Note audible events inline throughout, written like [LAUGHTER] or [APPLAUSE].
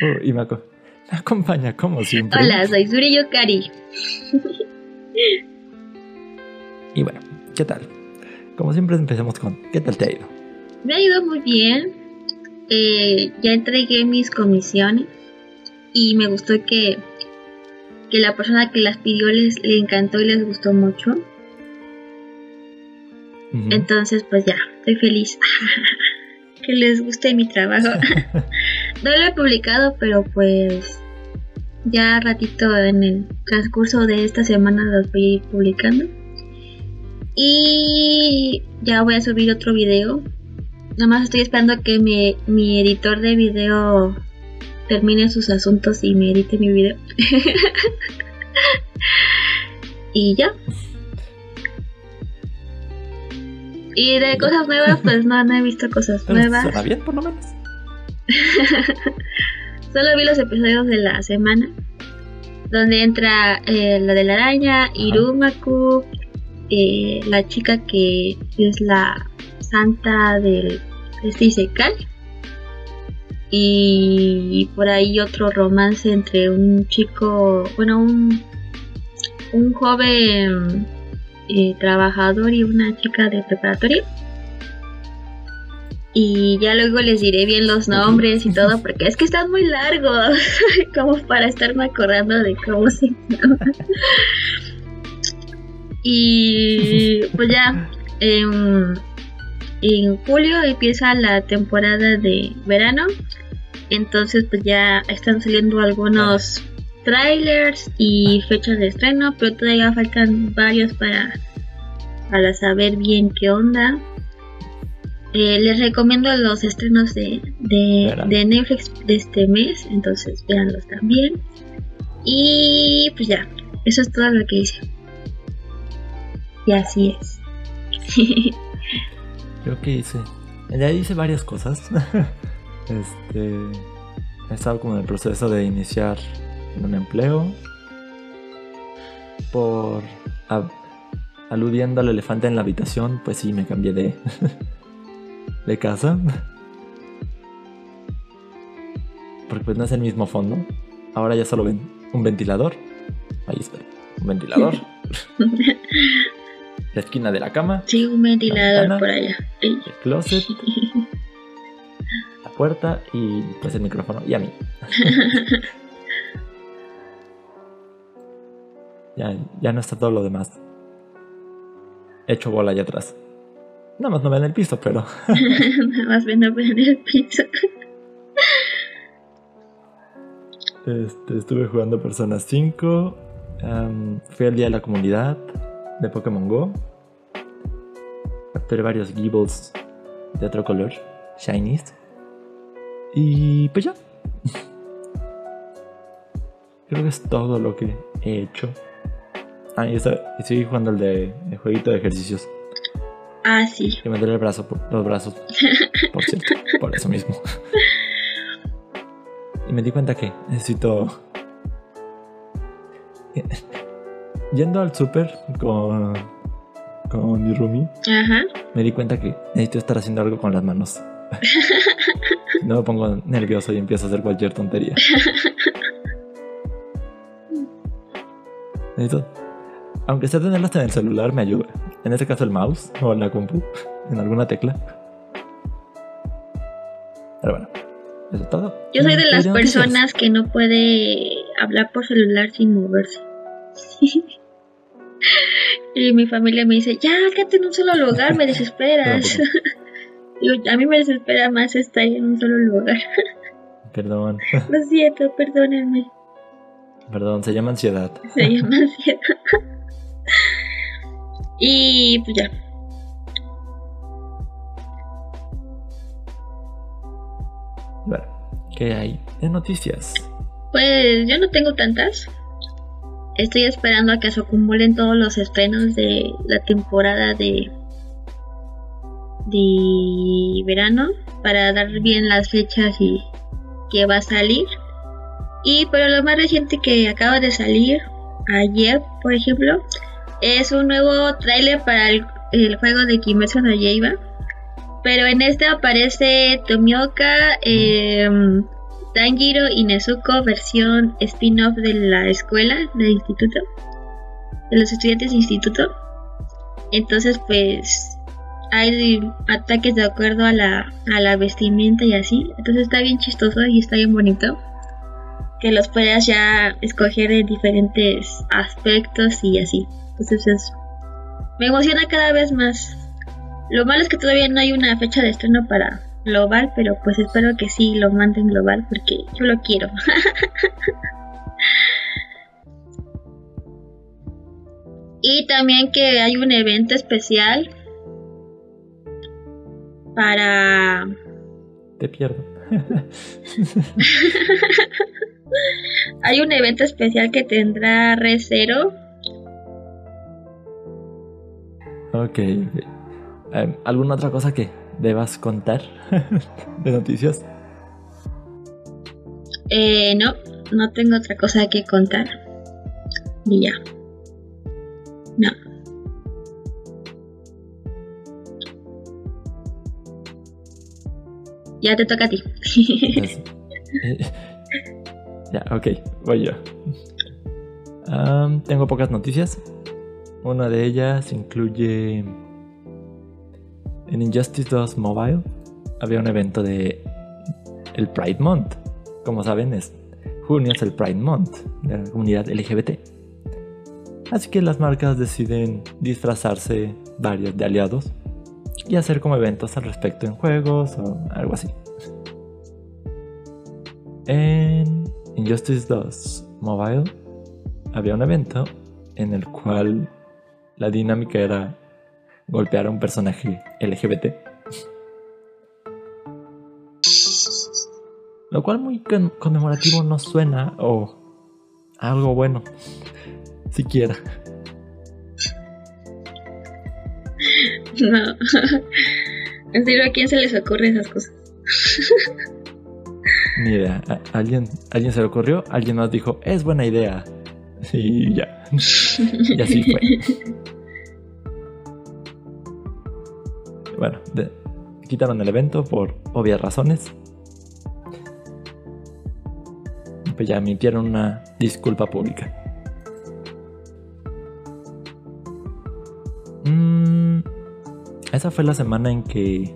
Uh, y me, acompaña como siempre. Hola, soy Suri Yokari. y bueno, ¿qué tal? Como siempre empecemos con ¿qué tal te ha ido? Me ha ido muy bien. Eh, ya entregué mis comisiones y me gustó que, que la persona que las pidió les le encantó y les gustó mucho. Entonces, pues ya, estoy feliz. [LAUGHS] que les guste mi trabajo. [LAUGHS] no lo he publicado, pero pues ya ratito en el transcurso de esta semana los voy a ir publicando. Y ya voy a subir otro video. Nada más estoy esperando que mi, mi editor de video termine sus asuntos y me edite mi video. [LAUGHS] y ya. Y de cosas nuevas, pues no, no he visto cosas nuevas. ¿Suena bien, por lo menos? [LAUGHS] Solo vi los episodios de la semana. Donde entra eh, la de la araña, Irumaku, eh, la chica que es la santa del este Isekai. Y por ahí otro romance entre un chico, bueno, un, un joven eh, trabajador y una chica de preparatoria. Y ya luego les diré bien los nombres y todo, porque es que están muy largos, [LAUGHS] como para estarme acordando de cómo se llama. y pues ya, en, en julio empieza la temporada de verano, entonces pues ya están saliendo algunos trailers y fechas de estreno, pero todavía faltan varios para, para saber bien qué onda. Eh, les recomiendo los estrenos de, de, Netflix de este mes, entonces véanlos también. Y pues ya, eso es todo lo que hice. Y así es. [LAUGHS] Creo que hice. Ya hice varias cosas. [LAUGHS] este. He estado como en el proceso de iniciar un empleo. Por aludiendo al elefante en la habitación, pues sí, me cambié de, [LAUGHS] de casa. Porque pues no es el mismo fondo. Ahora ya solo ven un ventilador. Ahí está, un ventilador. [LAUGHS] la esquina de la cama. Sí, un ventilador por allá. El closet. la puerta y pues el micrófono. Y a mí. [LAUGHS] Ya, ya no está todo lo demás. Hecho bola allá atrás. Nada más no ven el piso, pero. [LAUGHS] [LAUGHS] Nada más ven el piso. Este, estuve jugando Persona 5. fui al día de la comunidad de Pokémon Go. Capturé varios Gibbles de otro color, Shinies. Y pues ya. [LAUGHS] Creo que es todo lo que he hecho. Ah, y, estoy jugando el de el jueguito de ejercicios. Ah, sí. Que me duele el brazo, los brazos. [LAUGHS] Por cierto, por eso mismo. y me di cuenta que necesito. Yendo al súper con, con mi roomie, Ajá. me di cuenta que necesito estar haciendo algo con las manos. [LAUGHS] no me pongo nervioso y empiezo a hacer cualquier tontería. [LAUGHS] Necesito aunque sea tenerlas en el celular, me ayuda. En este caso el mouse o la compu, [LAUGHS] en alguna tecla. Pero bueno, eso es todo. Yo soy de las personas que no puede hablar por celular sin moverse. [LAUGHS] y mi familia me dice, ya, quédate en un solo lugar, me [LAUGHS] desesperas. a mí me desespera más estar en un solo lugar. Perdón. Lo siento, perdónenme. Perdón, se llama ansiedad. Se llama ansiedad. Y pues ya. Bueno, ¿qué hay de noticias? Pues yo no tengo tantas. Estoy esperando a que se acumulen todos los estrenos de la temporada de de verano para dar bien las fechas y que va a salir. Y pero lo más reciente que acaba de salir ayer, por ejemplo, es un nuevo tráiler para el, juego de Kimetsu no Yaiba. Pero en este aparece Tomioka, eh, Tanjiro y Nezuko versión spin-off de la escuela, del instituto, de los estudiantes de instituto. Entonces, pues hay ataques de acuerdo a la, a la vestimenta y así. Entonces está bien chistoso y está bien bonito. Que los puedas ya escoger en diferentes aspectos y así. Entonces es, me emociona cada vez más. Lo malo es que todavía no hay una fecha de estreno para global, pero pues espero que sí lo manden global porque yo lo quiero. [LAUGHS] y también que hay un evento especial para... Te pierdo. [LAUGHS] [LAUGHS] Hay un evento especial que tendrá Re Zero. Ok. Em, ¿Alguna otra cosa que debas contar [LAUGHS] de noticias? Eh, no, no tengo otra cosa que contar. Y ya. No. Ya te toca a ti. [LAUGHS] ya, ok, voy yo. tengo pocas noticias. Una de ellas incluye en Injustice 2 Mobile había un evento de el Pride Month. Como saben, es junio es el Pride Month de la comunidad LGBT. Así que las marcas deciden disfrazarse varios de aliados y hacer como eventos al respecto en juegos o algo así. En Injustice 2 Mobile había un evento en el cual la dinámica era golpear a un personaje LGBT. Lo cual muy conmemorativo no suena o algo bueno, siquiera. No. [LAUGHS] En serio, ¿a quién se les ocurren esas cosas? [LAUGHS] Ni idea. alguien, alguien se le ocurrió, alguien más dijo, es buena idea. Y ya. y así fue. Bueno, quitaron el evento por obvias razones. Pues ya emitieron una disculpa pública. Esa fue la semana en que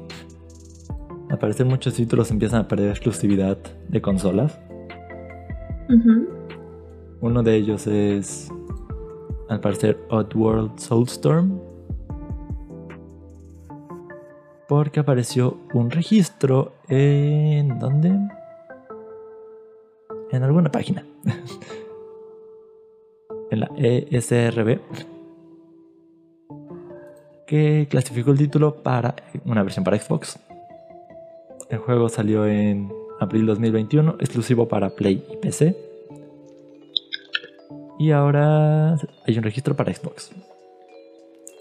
parecer muchos títulos empiezan a perder exclusividad de consolas. Uno de ellos es al parecer Oddworld Soulstorm. Porque apareció un registro en... ¿Dónde? En alguna página. [LAUGHS] en la ESRB que clasificó el título para una versión para Xbox. El juego salió en abril 2021, exclusivo para Play y PC. Y ahora hay un registro para Xbox.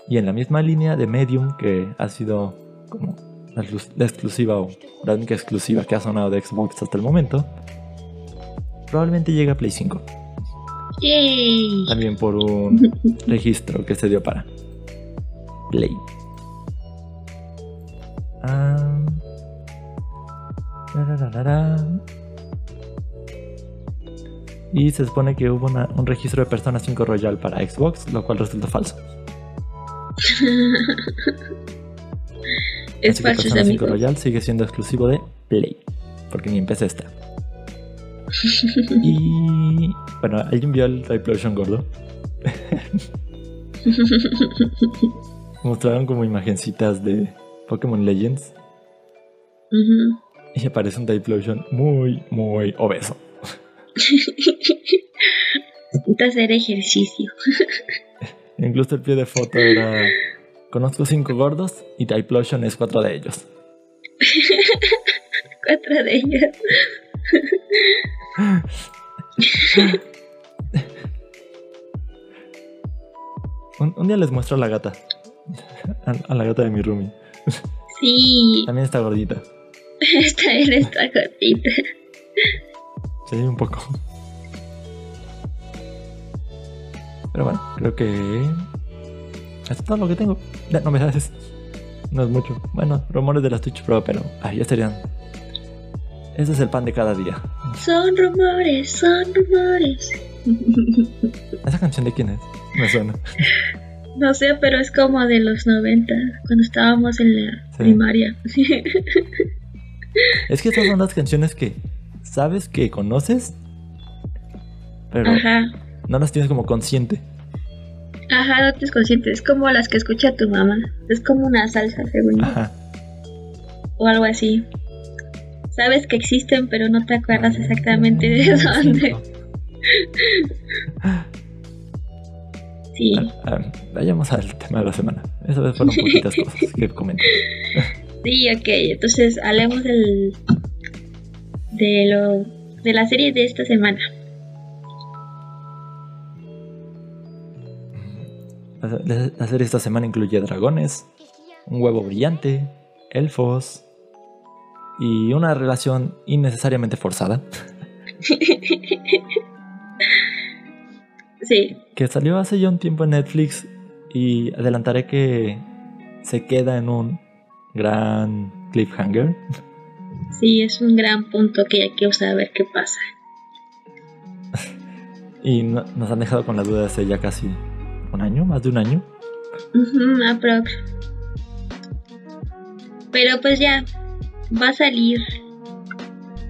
Y en la misma línea de Medium, que ha sido como la exclusiva o la única exclusiva que ha sonado de Xbox hasta el momento, probablemente llegue a Play 5. También por un [LAUGHS] registro que se dio para Play. Ah. Y se supone que hubo un registro de Persona 5 Royal para Xbox, lo cual resultó falso. [LAUGHS] es Así falso. Persona 5 Royal sigue siendo exclusivo de Play, porque ni empecé esta. y bueno, alguien vio el Typlosion gordo. [LAUGHS] mostraron como imagencitas de Pokémon Legends. [LAUGHS] Y aparece un Typhlosion muy, muy obeso. Necesita hacer ejercicio. [LAUGHS] Incluso el pie de foto era. Conozco cinco gordos y Typhlosion es cuatro de ellos. [LAUGHS] cuatro de ellos. un, día les muestro a la gata a, la gata de mi roomie. Sí. También está gordita. Esta [LAUGHS] él está gordita. Sí, un poco. Pero bueno, creo que. Es todo lo que tengo. Ya, no me sabes. No es mucho. Bueno, rumores de la Twitch Pro, pero. Ay, ya estarían. Ese es el pan de cada día. Son rumores, son rumores. [LAUGHS] ¿Esa canción de quién es? Me suena. No sé, pero es como de los 90, cuando estábamos en la primaria. [LAUGHS] es que estas son las canciones que sabes que conoces, pero no las tienes como consciente. Ajá, no tienes consciente. Es como las que escucha tu mamá. Es como una salsa, según Ajá. O algo así. Sabes que existen, pero no te acuerdas exactamente de dónde. sí. vayamos al tema de la semana. Esa vez fueron poquitas [LAUGHS] cosas que comenté. [LAUGHS] sí, ok. Entonces hablemos del, de, lo, de la serie de esta semana. La serie esta semana incluye dragones, un huevo brillante, elfos y una relación innecesariamente forzada. [LAUGHS] Sí. Que salió hace ya un tiempo en Netflix y adelantaré que se queda en un gran cliffhanger. Sí, es un gran punto que ya quiero saber qué pasa. [LAUGHS] y nos han dejado con la duda hace ya casi un año, más de un año. aprox. Pero pues ya, va a salir.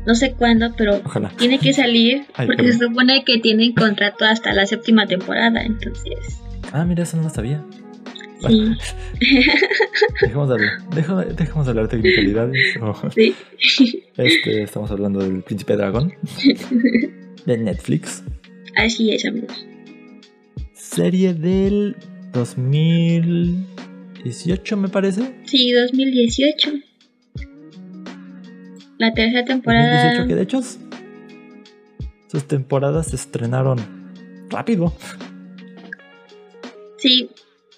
No sé cuándo, pero tiene que salir [LAUGHS] porque se supone que tienen contrato hasta la séptima temporada, entonces. Ah, mira, eso no lo sabía. Sí. [LAUGHS] dejemos, de hablar, dejemos, de hablar de technicalidades. [LAUGHS] Sí. Este, estamos hablando del Príncipe Dragón [LAUGHS] de Netflix. Así es, amigos. Serie del 2018, me parece. Sí, 2018. La tercera temporada. 2018, que de hecho sus temporadas se estrenaron rápido. Sí,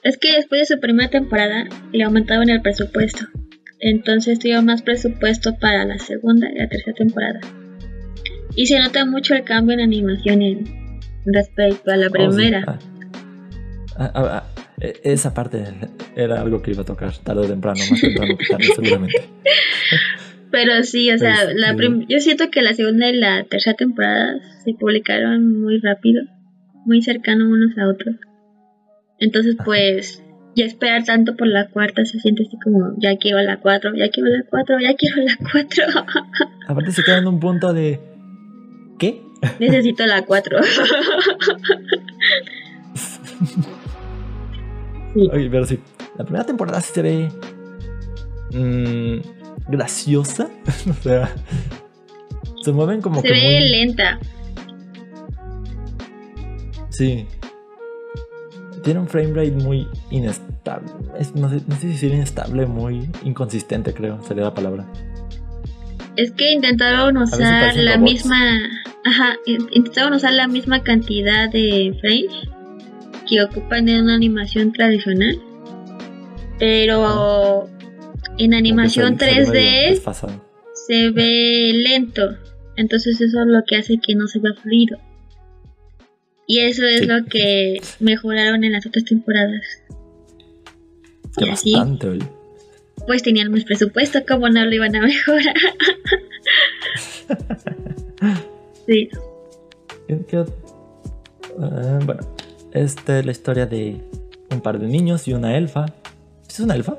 es que después de su primera temporada le aumentaban el presupuesto. Entonces tuvieron más presupuesto para la segunda y la tercera temporada. Y se nota mucho el cambio en animación en respecto a la oh, primera. Ah, ah, ah, e, esa parte era algo que iba a tocar tarde o temprano, más temprano que [LAUGHS] tarde, seguramente. [LAUGHS] Pero sí, o sea, la este, yo siento que la segunda y la tercera temporada se publicaron muy rápido, muy cercano unos a otros. Entonces, pues, ya esperar tanto por la cuarta se siente así como, ya quiero la cuatro, ya quiero la cuatro, ya quiero la cuatro. [LAUGHS] Aparte se queda en un punto de... ¿Qué? Necesito la cuatro. [LAUGHS] sí. Oye, pero sí, la primera temporada se ve... Mmm, graciosa. [LAUGHS] o sea, se mueven como se que. Ve lenta. Sí. Tiene un frame rate muy inestable. no, sé, si decir inestable, muy inconsistente, creo, sería la palabra. Es que intentaron usar la misma. Ajá, intentaron usar la misma cantidad de frames que ocupan en una animación tradicional. Pero en animación 3D se ve lento. Entonces eso es lo que hace que no se vea fluido. Y eso es lo que mejoraron en las otras temporadas. y así, pues tenían más presupuesto, como no lo iban a mejorar? [LAUGHS] sí. Ah, bueno, esta es la historia de un par de niños y una elfa. ¿Es una elfa?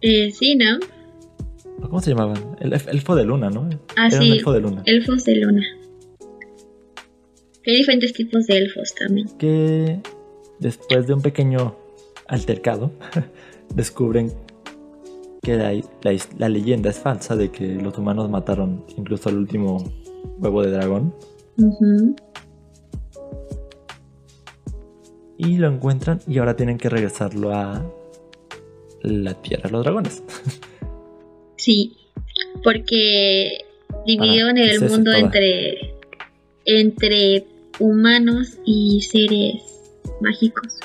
Eh, sí, ¿no? ¿Cómo se llamaban? El elfo de luna, ¿no? Ah, sí. elfo de luna. Elfos de luna. Hay diferentes tipos de elfos también. Que después de un pequeño altercado, [LAUGHS] descubren que la, la, leyenda es falsa de que los humanos mataron incluso al último huevo de dragón. Y lo encuentran y ahora tienen que regresarlo a la tierra de los dragones. [LAUGHS] Sí, porque dividieron el mundo entre, entre humanos y seres mágicos.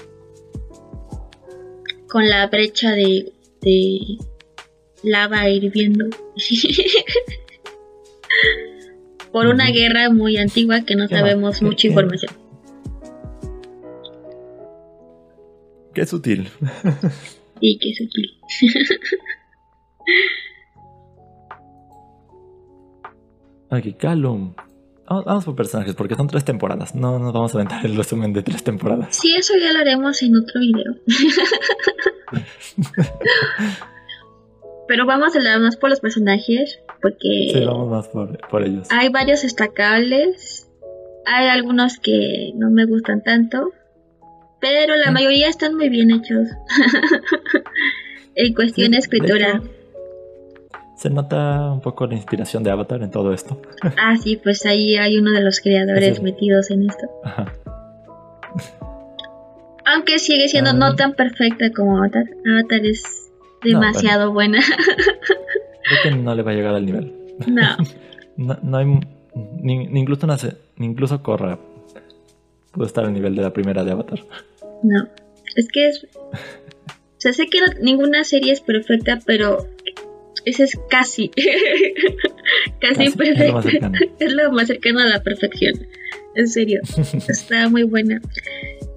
Con la brecha de, de lava hirviendo. [LAUGHS] Por una guerra muy antigua que no sabemos mucha información. Qué sutil. y qué sutil. [LAUGHS] Aquí, Calum. Vamos, vamos por personajes, porque son tres temporadas. No nos vamos a aventar el resumen de tres temporadas. Sí, eso ya lo haremos en otro video. Pero vamos a hablar más por los personajes, porque Sí, vamos más por, por ellos. hay varios destacables, hay algunos que no me gustan tanto, pero la Mm. mayoría están muy bien hechos. [LAUGHS] en cuestión de Sí, escritura. hecho, se nota un poco la inspiración de Avatar en todo esto. [LAUGHS] Ah, sí, pues ahí hay uno de los creadores metidos en esto. Ajá. [LAUGHS] Aunque sigue siendo Ah. no tan perfecta como Avatar. Avatar es demasiado buena. [LAUGHS] Creo que no le va a llegar al nivel. no. No, no hay. Ni, ni incluso, una se- ni incluso Korra pudo estar al nivel de la primera de Avatar. No, es que es... O sea, sé que ninguna serie es perfecta, pero esa es casi. [LAUGHS] casi, Casi, es lo perfecta. más cercano. [LAUGHS] Es lo más cercano a la perfección. En serio, [LAUGHS] está muy buena.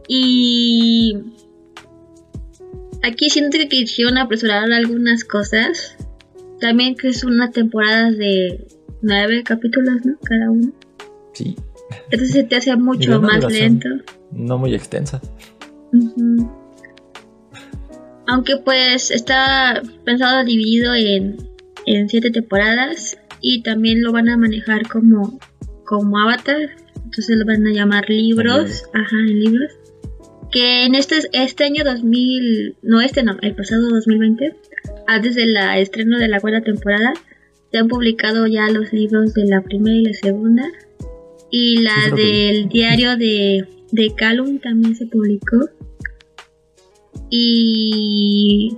Y aquí siento que quisieron apresurar algunas cosas. También que es una temporada de nueve capítulos, ¿no? Cada uno. Sí, Entonces se te hace mucho más lento. no muy extensa. Ujú. Aunque pues está pensado dividido en, en siete temporadas y también lo van a manejar como, como Avatar. Entonces lo van a llamar libros. Ajá, en libros. Que en este, este año 2000, no este no, el pasado 2020, antes del estreno de la cuarta temporada, se han publicado ya los libros de la primera y la segunda. Y la del diario de, de Calum también se publicó. Y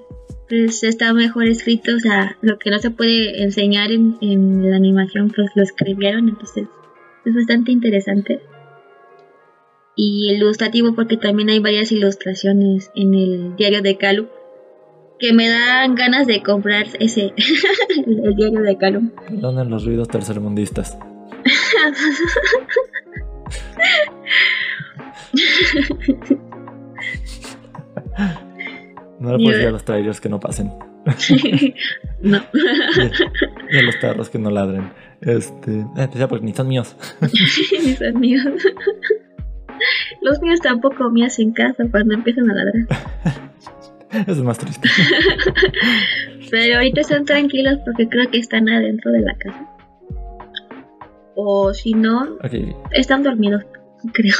pues está mejor escrito, o sea, lo que no se puede enseñar en, en la animación, pues lo escribieron, entonces es bastante interesante. Y ilustrativo porque también hay varias ilustraciones en el diario de Calum que me dan ganas de comprar ese, [LAUGHS] el diario de Calum. Perdonen los ruidos tercermundistas. [LAUGHS] No le puedo decir a los trailers que no pasen. [LAUGHS] no. Y a los perros que no ladren. Este. Especial porque ni son míos. [LAUGHS] Ni son míos. Los míos tampoco me hacen caso cuando empiezan a ladrar. Eso [LAUGHS] es más triste. Pero ahorita están tranquilos porque creo que están adentro de la casa. O si no, están dormidos, creo.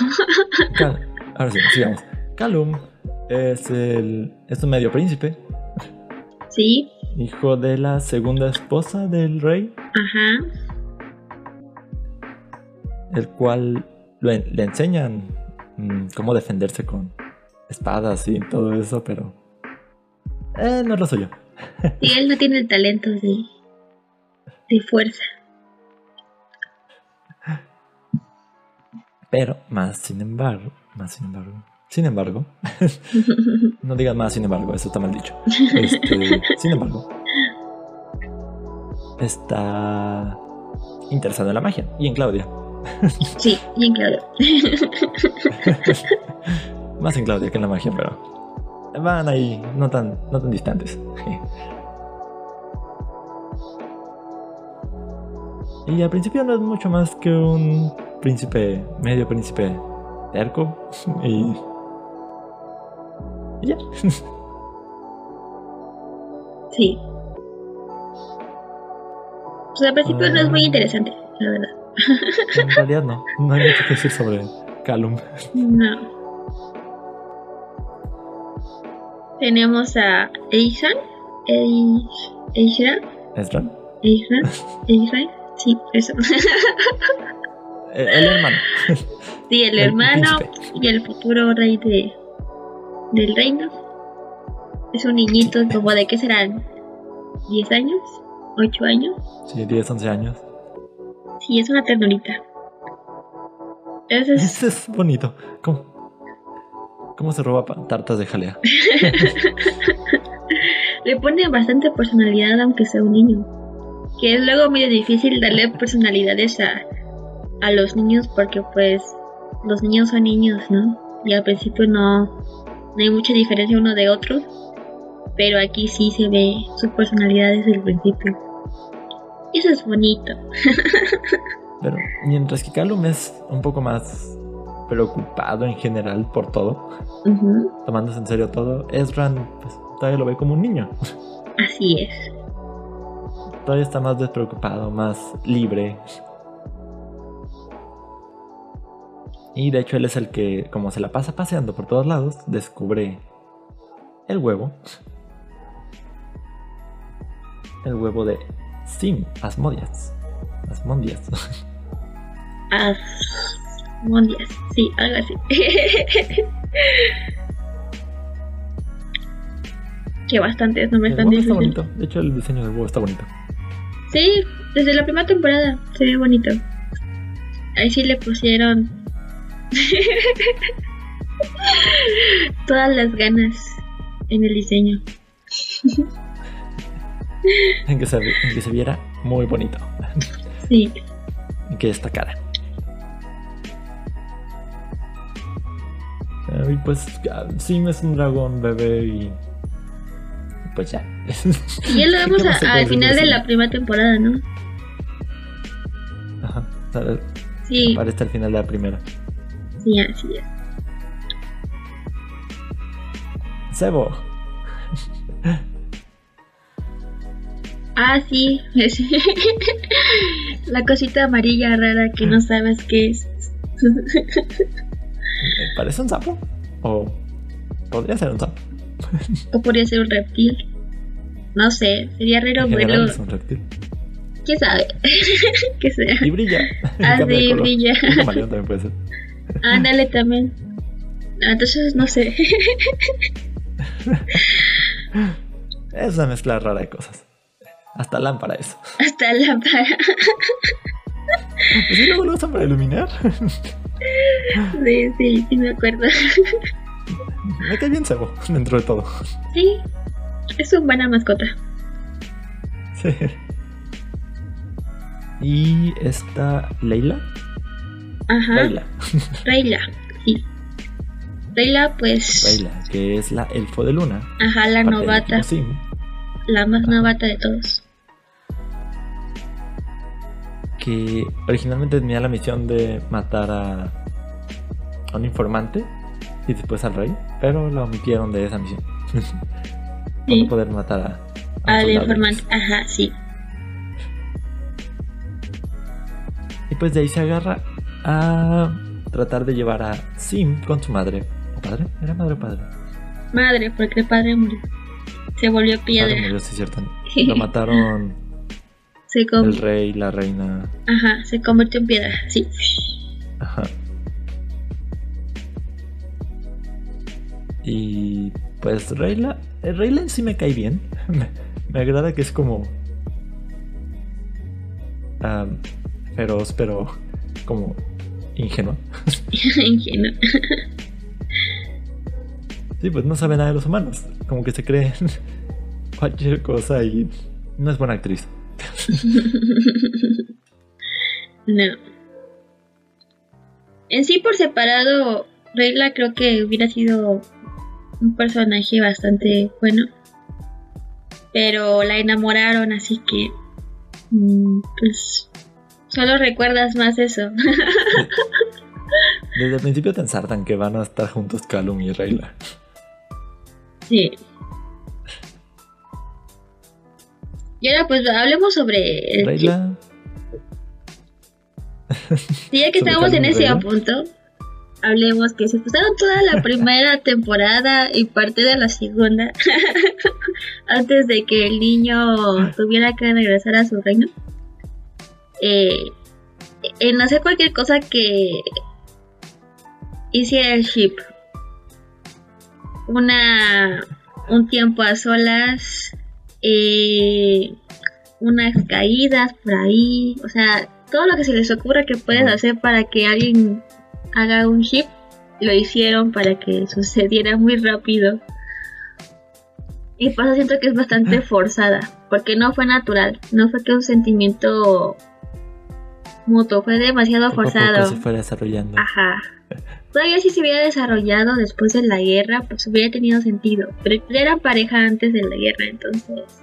Cal- ahora sí, sigamos. Calum es el. es un medio príncipe, Sí, hijo de la segunda esposa del rey, ajá. el cual en- le enseñan mm, cómo defenderse con espadas y todo eso, pero. Eh, no es lo suyo. [LAUGHS] Y él no tiene el talento de, de fuerza. Pero, más sin embargo, más sin embargo, sin embargo, [LAUGHS] no digas más sin embargo, eso está mal dicho. Este, [LAUGHS] sin embargo, está interesado en la magia y en Claudia. Sí, bien claro. [LAUGHS] Más en Claudia que en la magia, pero van ahí, no tan, no tan distantes. Y al principio no es mucho más que un príncipe, medio príncipe terco y... ya. Sí. Pues al principio no es muy interesante, la verdad. En realidad no, no hay mucho que decir sobre Calum. No. Tenemos a Eihan. Eish- Eishra. Ezra, Eishra. Eishra. Sí, eso. el, el hermano. sí, el El hermano príncipe. y el futuro rey de del reino. Es un niñito como de qué serán 10 años, 8 años. Sí, 10, 11 años. Sí, es una ternurita. [LAUGHS] Ese es bonito. ¿Cómo, cómo se roba tartas de jalea? [LAUGHS] le pone bastante personalidad aunque sea un niño. Que es luego medio difícil darle personalidades a, a los niños porque pues los niños son niños, ¿no? Y al principio no, no hay mucha diferencia uno de otro. Pero aquí sí se ve su personalidad desde el principio. Eso es bonito. [LAUGHS] Pero mientras que Calum es un poco más preocupado en general por todo, Ujú, tomándose en serio todo, Ezran pues, todavía lo ve como un niño. Así es. Todavía está más despreocupado, más libre. Y de hecho él es el que, como se la pasa paseando por todos lados, descubre el huevo. El huevo de Sim, Asmodias. Asmondias. [LAUGHS] Asmondias, sí, algo así. [LAUGHS] que bastantes nombres El tan huevo está bonito. De hecho el diseño del huevo está bonito. Sí, desde la primera temporada se ve bonito. Ahí sí le pusieron [LAUGHS] todas las ganas en el diseño. [LAUGHS] En que se, en que se viera muy bonito. Sí, En que destacara. Y pues ah, Sim es un dragón bebé y... Pues ya. y ya lo [LAUGHS] vemos ¿Qué a- más se puede al final de la primera temporada, ¿no? Ajá. Aparece al final de la primera. Sí, así es. Sebo. Ah, sí, es [LAUGHS] la cosita amarilla rara que no sabes qué es. ¿me ¿Parece un sapo? O podría ser un sapo. o podría ser un reptil. No sé, sería raro verlo. es un reptil. ¿Quién sabe? [LAUGHS] que sea. Y brilla. Ah, sí, brilla. Un camaleón también puede ser. Ándale también. Entonces, no sé. [LAUGHS] Es una mezcla rara de cosas. Hasta lámpara eso. Hasta la para. Pues sí, luego lo usan para iluminar. Sí, sí, sí me acuerdo. Me cae bien Sebo, dentro de todo. Sí, es una buena mascota. Sí. Y esta Leila. Ajá. Leila. Rayla, [LAUGHS] sí. Rayla, pues. Leila, que es la elfo de luna. Ajá, la novata. La más Ajá. novata de todos. que originalmente tenía la misión de matar a, a un informante y después al rey, pero la omitieron de esa misión. [LAUGHS] Por Sí. no poder matar a, Al informante. Ajá, sí. Y pues de ahí se agarra a tratar de llevar a Sim con su madre. ¿O padre? ¿Era madre o padre? Madre, porque el padre murió. Se volvió piedra. murió, sí, cierto. [LAUGHS] Lo mataron Se el rey, la reina. Ajá, se convirtió en piedra, sí. Ajá. Y pues Rayla, eh, Rayla en sí me cae bien. [LAUGHS] Me, me agrada que es como am, feroz, pero como ingenua. [LAUGHS] Ingenuo. Sí, pues no sabe nada de los humanos. Como que se cree cualquier cosa y no es buena actriz. [LAUGHS] No. En sí, por separado, Regla creo que hubiera sido un personaje bastante bueno. Pero la enamoraron, así que. mm, Pues. Solo recuerdas más eso. [LAUGHS] Desde el principio te ensartan que van a estar juntos Calum y Rayla. sí. Y ahora, pues hablemos sobre. el- Rayla. Sí, ya que estamos en ese punto, hablemos que se pasaron toda la [LAUGHS] primera temporada y parte de la segunda [LAUGHS] antes de que el niño tuviera que regresar a su reino. Eh, en hacer cualquier cosa que hiciera el ship. Una un tiempo a solas, eh, unas caídas por ahí, o sea, todo lo que se les ocurra que puedes hacer para que alguien haga un ship, lo hicieron para que [LAUGHS] sucediera muy rápido. Y pasa siento que es bastante forzada, porque no fue natural, no fue que un sentimiento mutuo, fue demasiado forzado. se fue desarrollando. Ajá. Todavía si se hubiera desarrollado después de la guerra, pues hubiera tenido sentido. Pero eran pareja antes de la guerra, entonces.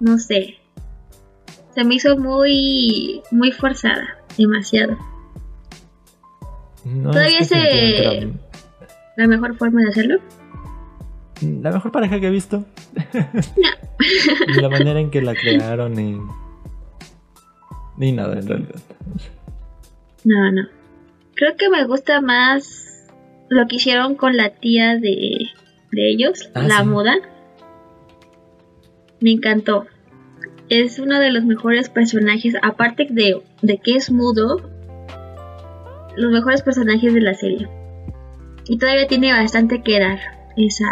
No sé. Se me hizo muy, muy forzada, demasiado. No, Todavía es que se- La mejor forma de hacerlo. La mejor pareja que he visto. ni [LAUGHS] la manera en que la crearon, ni. Ni nada, en realidad. No, no. Creo que me gusta más lo que hicieron con la tía de, de ellos, Ah, la sí. muda. Me encantó. Es uno de los mejores personajes, aparte de, de que es mudo, los mejores personajes de la serie. Y todavía tiene bastante que dar esa,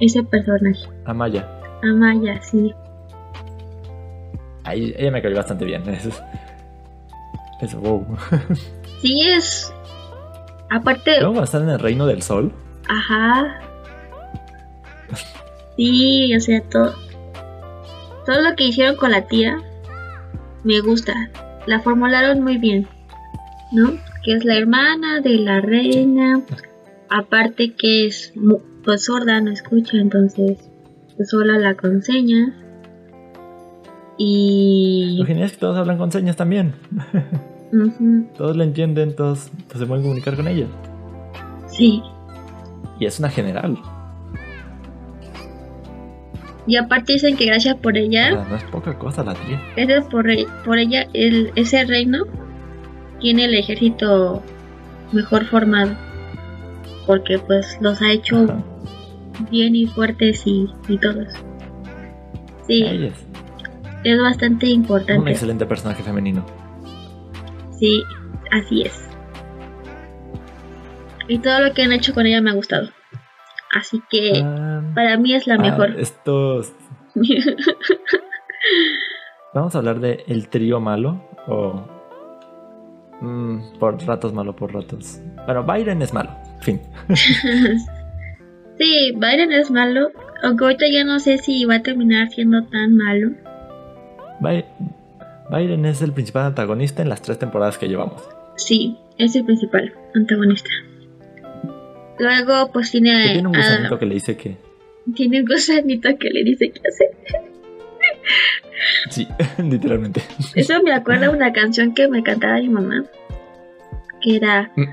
ese personaje. Amaya. Amaya, sí. Ahí, ella me cayó bastante bien. [LAUGHS] Eso, eso wow. [LAUGHS] Sí es... Aparte, Luego estar en el reino del sol. Ajá. Sí, o sea, todo. Todo lo que hicieron con la tía me gusta. La formularon muy bien, ¿no? Que es la hermana de la reina. Aparte que es pues sorda, no escucha, entonces pues solo la con señas. Y Lo genial es que todos hablan con señas también. Todos la entienden, todos pues, se pueden comunicar con ella. sí. Y es una general. Y aparte dicen que gracias por ella no es poca cosa la tía. Gracias por, por ella, el, ese reino tiene el ejército mejor formado. Porque pues los ha hecho Ajá. bien y fuertes y, y todos. Sí, es bastante un importante. excelente personaje femenino. Sí, así es. Y todo lo que han hecho con ella me ha gustado. Así que Ah, para mí es la ah, mejor. estos. [LAUGHS] Vamos a hablar de el trío malo. O. mm, por ratos malo, por ratos. Bueno, Byron es malo. Fin. [LAUGHS] sí, Byron es malo. Aunque ahorita ya no sé si va a terminar siendo tan malo. By- Byron es el principal antagonista en las tres temporadas que llevamos. Sí, es el principal antagonista. Luego, pues tiene, Que tiene un a- gusanito que le dice que. tiene un gusanito que le dice qué hacer. Sí, [LAUGHS] literalmente. Eso me acuerda de una canción que me cantaba mi mamá. Que era Mm.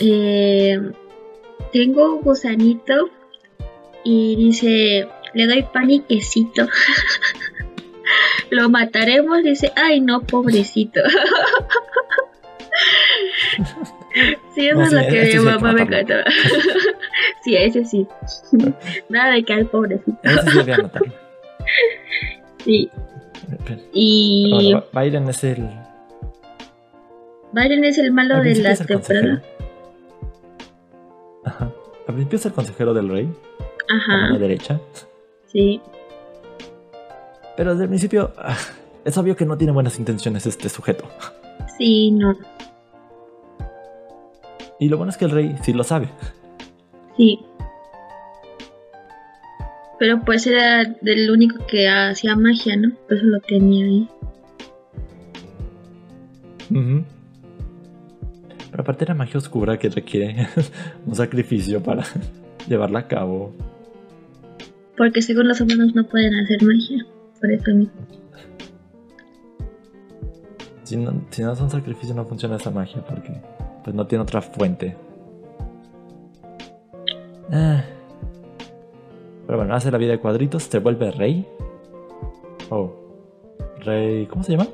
eh, Tengo un gusanito y dice le doy pan y quesito. [LAUGHS] Lo mataremos, dice, ay no, pobrecito. [LAUGHS] sí, eso No, es sí, lo que mi sí mamá me cantaba. [LAUGHS] sí, ese sí. [LAUGHS] Nada de que al pobrecito. Ese sí. Sí. Y bueno, Byron es el. Byron es el malo al de la temporada. Ajá. Al principio es el consejero del rey, a Ajá, mano derecha. sí. Pero desde el principio ah, es obvio que no tiene buenas intenciones este sujeto. Sí, no. Y lo bueno es que el rey sí lo sabe. Sí. Pero pues era del único que hacía magia, ¿no? Por eso lo tenía ahí. Ujú. Pero aparte era magia oscura que requiere [LAUGHS] un sacrificio para [LAUGHS] llevarla a cabo. Porque según los humanos no pueden hacer magia. Mismo. Si no, si no es un sacrificio no funciona esa magia porque pues no tiene otra fuente. Ah. Pero bueno, hace la vida de cuadritos, se vuelve rey. Oh. Rey. ¿Cómo se llama?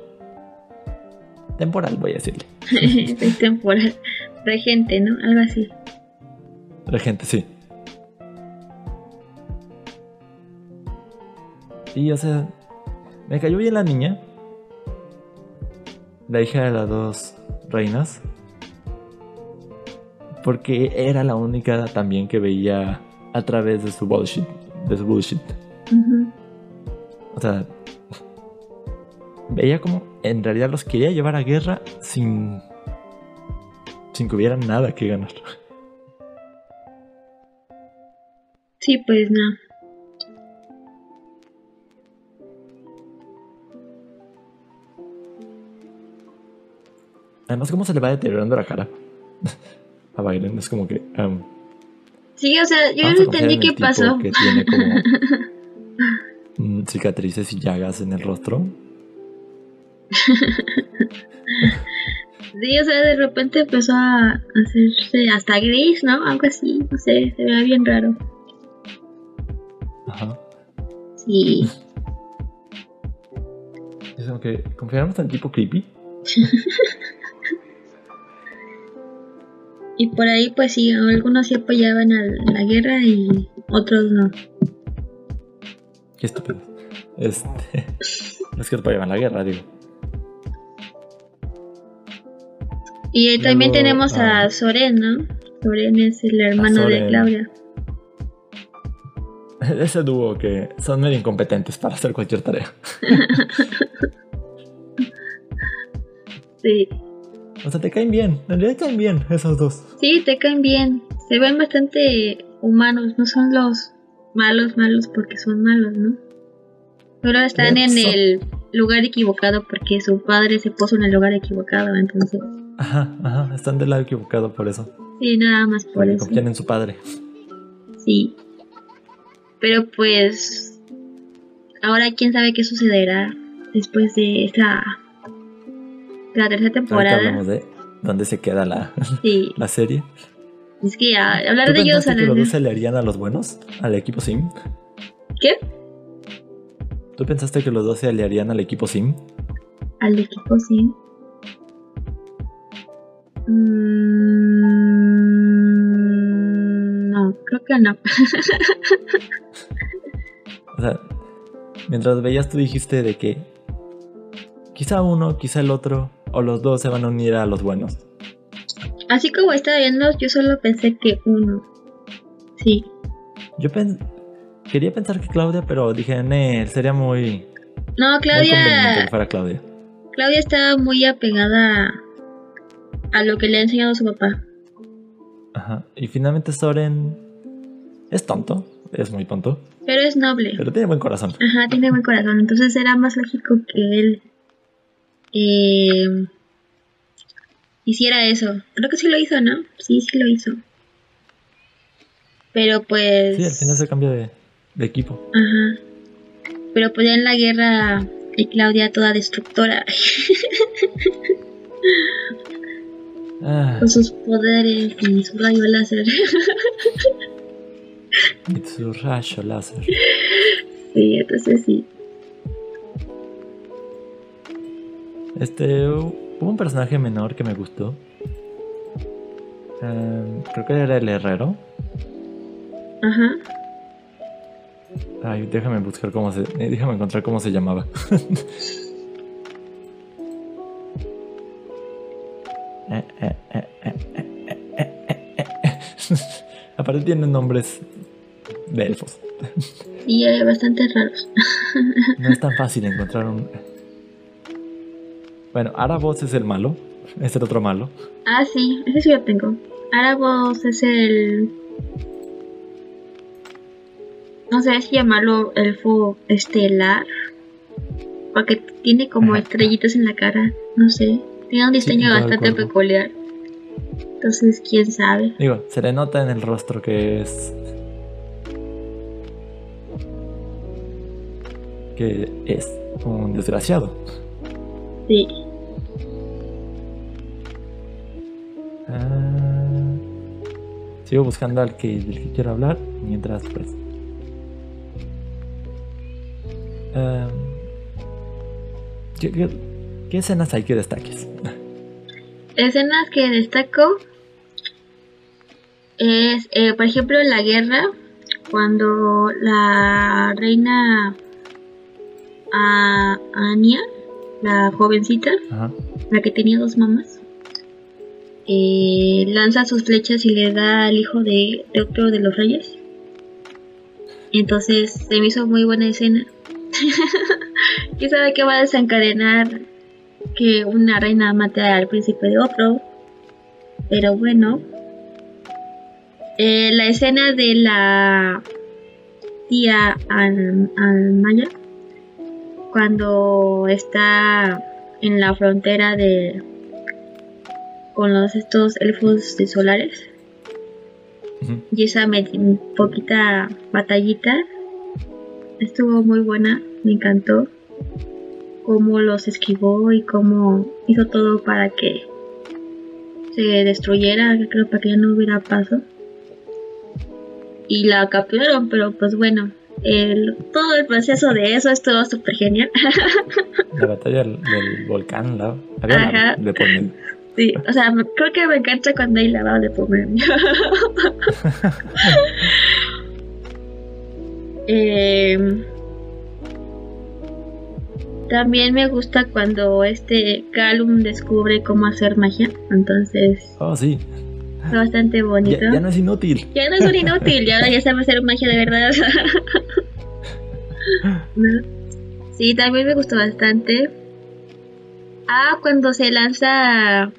Temporal, voy a decirle. [LAUGHS] de temporal. Regente, ¿no? Algo así. Regente, sí. Y o sea, me cayó bien la niña. La hija de las dos reinas. Porque era la única también que veía a través de su bullshit. De su bullshit. O sea, veía como en realidad los quería llevar a guerra sin. sin que hubiera nada que ganar. Sí, pues no. Además, cómo se le va deteriorando la cara a Byron. Es como que. um, Sí, o sea, yo no entendí en qué el pasó. Que tiene como [LAUGHS] mm, cicatrices y llagas en el rostro. Sí, o sea, de repente empezó a hacerse hasta gris, ¿no? Algo así, no sé, se veía bien raro. Ajá. Sí. Es como que confiáramos al tipo creepy. [LAUGHS] Y por ahí, pues sí, algunos sí apoyaban a la guerra y otros no. Qué estúpido. Este. [LAUGHS] es que apoyaban la guerra, digo. Y también Luego, tenemos ah. a Soren, ¿no? Soren es el hermano de. Claudia. [LAUGHS] Ese dúo que son medio incompetentes para hacer cualquier tarea. [LAUGHS] Sí. O sea, te caen bien. En realidad caen bien esos dos. Sí, te caen bien. Se ven bastante humanos, no son los malos malos porque son malos, ¿no? Pero están en el lugar equivocado porque su padre se puso en el lugar equivocado, entonces. Ajá, ajá. Están del lado equivocado por eso. Sí, nada más por Porque eso. confían en su padre. Sí. Pero pues ahora quién sabe qué sucederá después de esta de la tercera temporada. hablamos de dónde se queda la, Sí. [LAUGHS] la serie. Es que ya, hablar ¿Tú de ellos pensaste a que la los dos se le harían a los buenos? ¿Al equipo Sim? ¿Qué? ¿Tú pensaste que los dos se aliarían al equipo Sim? Al equipo sí. Mm, no, creo que no. [LAUGHS] O sea, mientras veías tú dijiste de que quizá uno, quizá el otro, o los dos se van a unir a los buenos. Así como estaba viendo, yo solo pensé que uno. Sí. Yo pen- quería pensar que Claudia, pero dije, "Nee, sería muy, No, muy conveniente Claudia. que fuera Claudia. Claudia estaba muy apegada a lo que le ha enseñado su papá. Ajá. Y finalmente Soren es tonto, es muy tonto, Pero es noble. pero tiene buen corazón. Ajá, tiene buen corazón. Entonces era más lógico que él eh, hiciera eso. Creo que sí lo hizo, ¿no? Sí, sí lo hizo. Pero pues... Sí, al final se cambia de, de equipo. Ajá. Pero pues ya en la guerra y Claudia toda destructora [LAUGHS] Ah, con sus poderes y su rayo láser. y su rayo láser. sí, entonces sí. Este, hubo un personaje menor que me gustó. Em, creo que era el herrero. Ajá. Ay, déjame buscar cómo se. Eh, déjame encontrar cómo se llamaba. Aparte tienen nombres de elfos. Y bastante raros. [LAUGHS] no es tan fácil encontrar un bueno, Arabos es el malo. Es el otro malo. Ah, sí, ese sí lo tengo. Arabos es el. No sé si llamarlo elfo estelar. Porque tiene como Ajá. estrellitas en la cara. No sé. Tiene un diseño bastante peculiar. Entonces, quién sabe. Digo, se le nota en el rostro que es. que es un desgraciado. Sí. Sigo buscando al que, del que quiero hablar. Mientras, pues. Am, ¿qué, qué, qué escenas hay que destaques? [LAUGHS] Escenas que destaco es, eh, por ejemplo, la guerra, cuando la reina a Anya, la jovencita, Ajá. la que tenía dos mamás, eh, lanza sus flechas y le da al hijo de, de otro de los reyes. Entonces se me hizo muy buena escena. [LAUGHS] ¿Quién sabe qué va a desencadenar que una reina mate al príncipe de otro? Pero bueno. Eh, la escena de la tía al, Maya cuando está en la frontera de con los estos elfos de solares y esa me- poquita batallita estuvo muy buena me encantó cómo los esquivó y cómo hizo todo para que se destruyera, creo para que ya no hubiera paso. Y la capturaron, pero pues bueno, el, todo el proceso de eso es todo súper genial. [LAUGHS] La batalla del, del volcán, ¿no? Había Ajá. de. Sí, o sea, creo que me encanta cuando hay lavado de medio. [LAUGHS] Em, también me gusta cuando este Calum descubre cómo hacer magia. Entonces, Oh, sí. es bastante bonito. Ya, ya no es inútil. Ya no es un inútil, ya ahora ya sabe hacer magia de verdad. [LAUGHS] ¿No? Sí, también me gustó bastante. Ah, cuando se lanza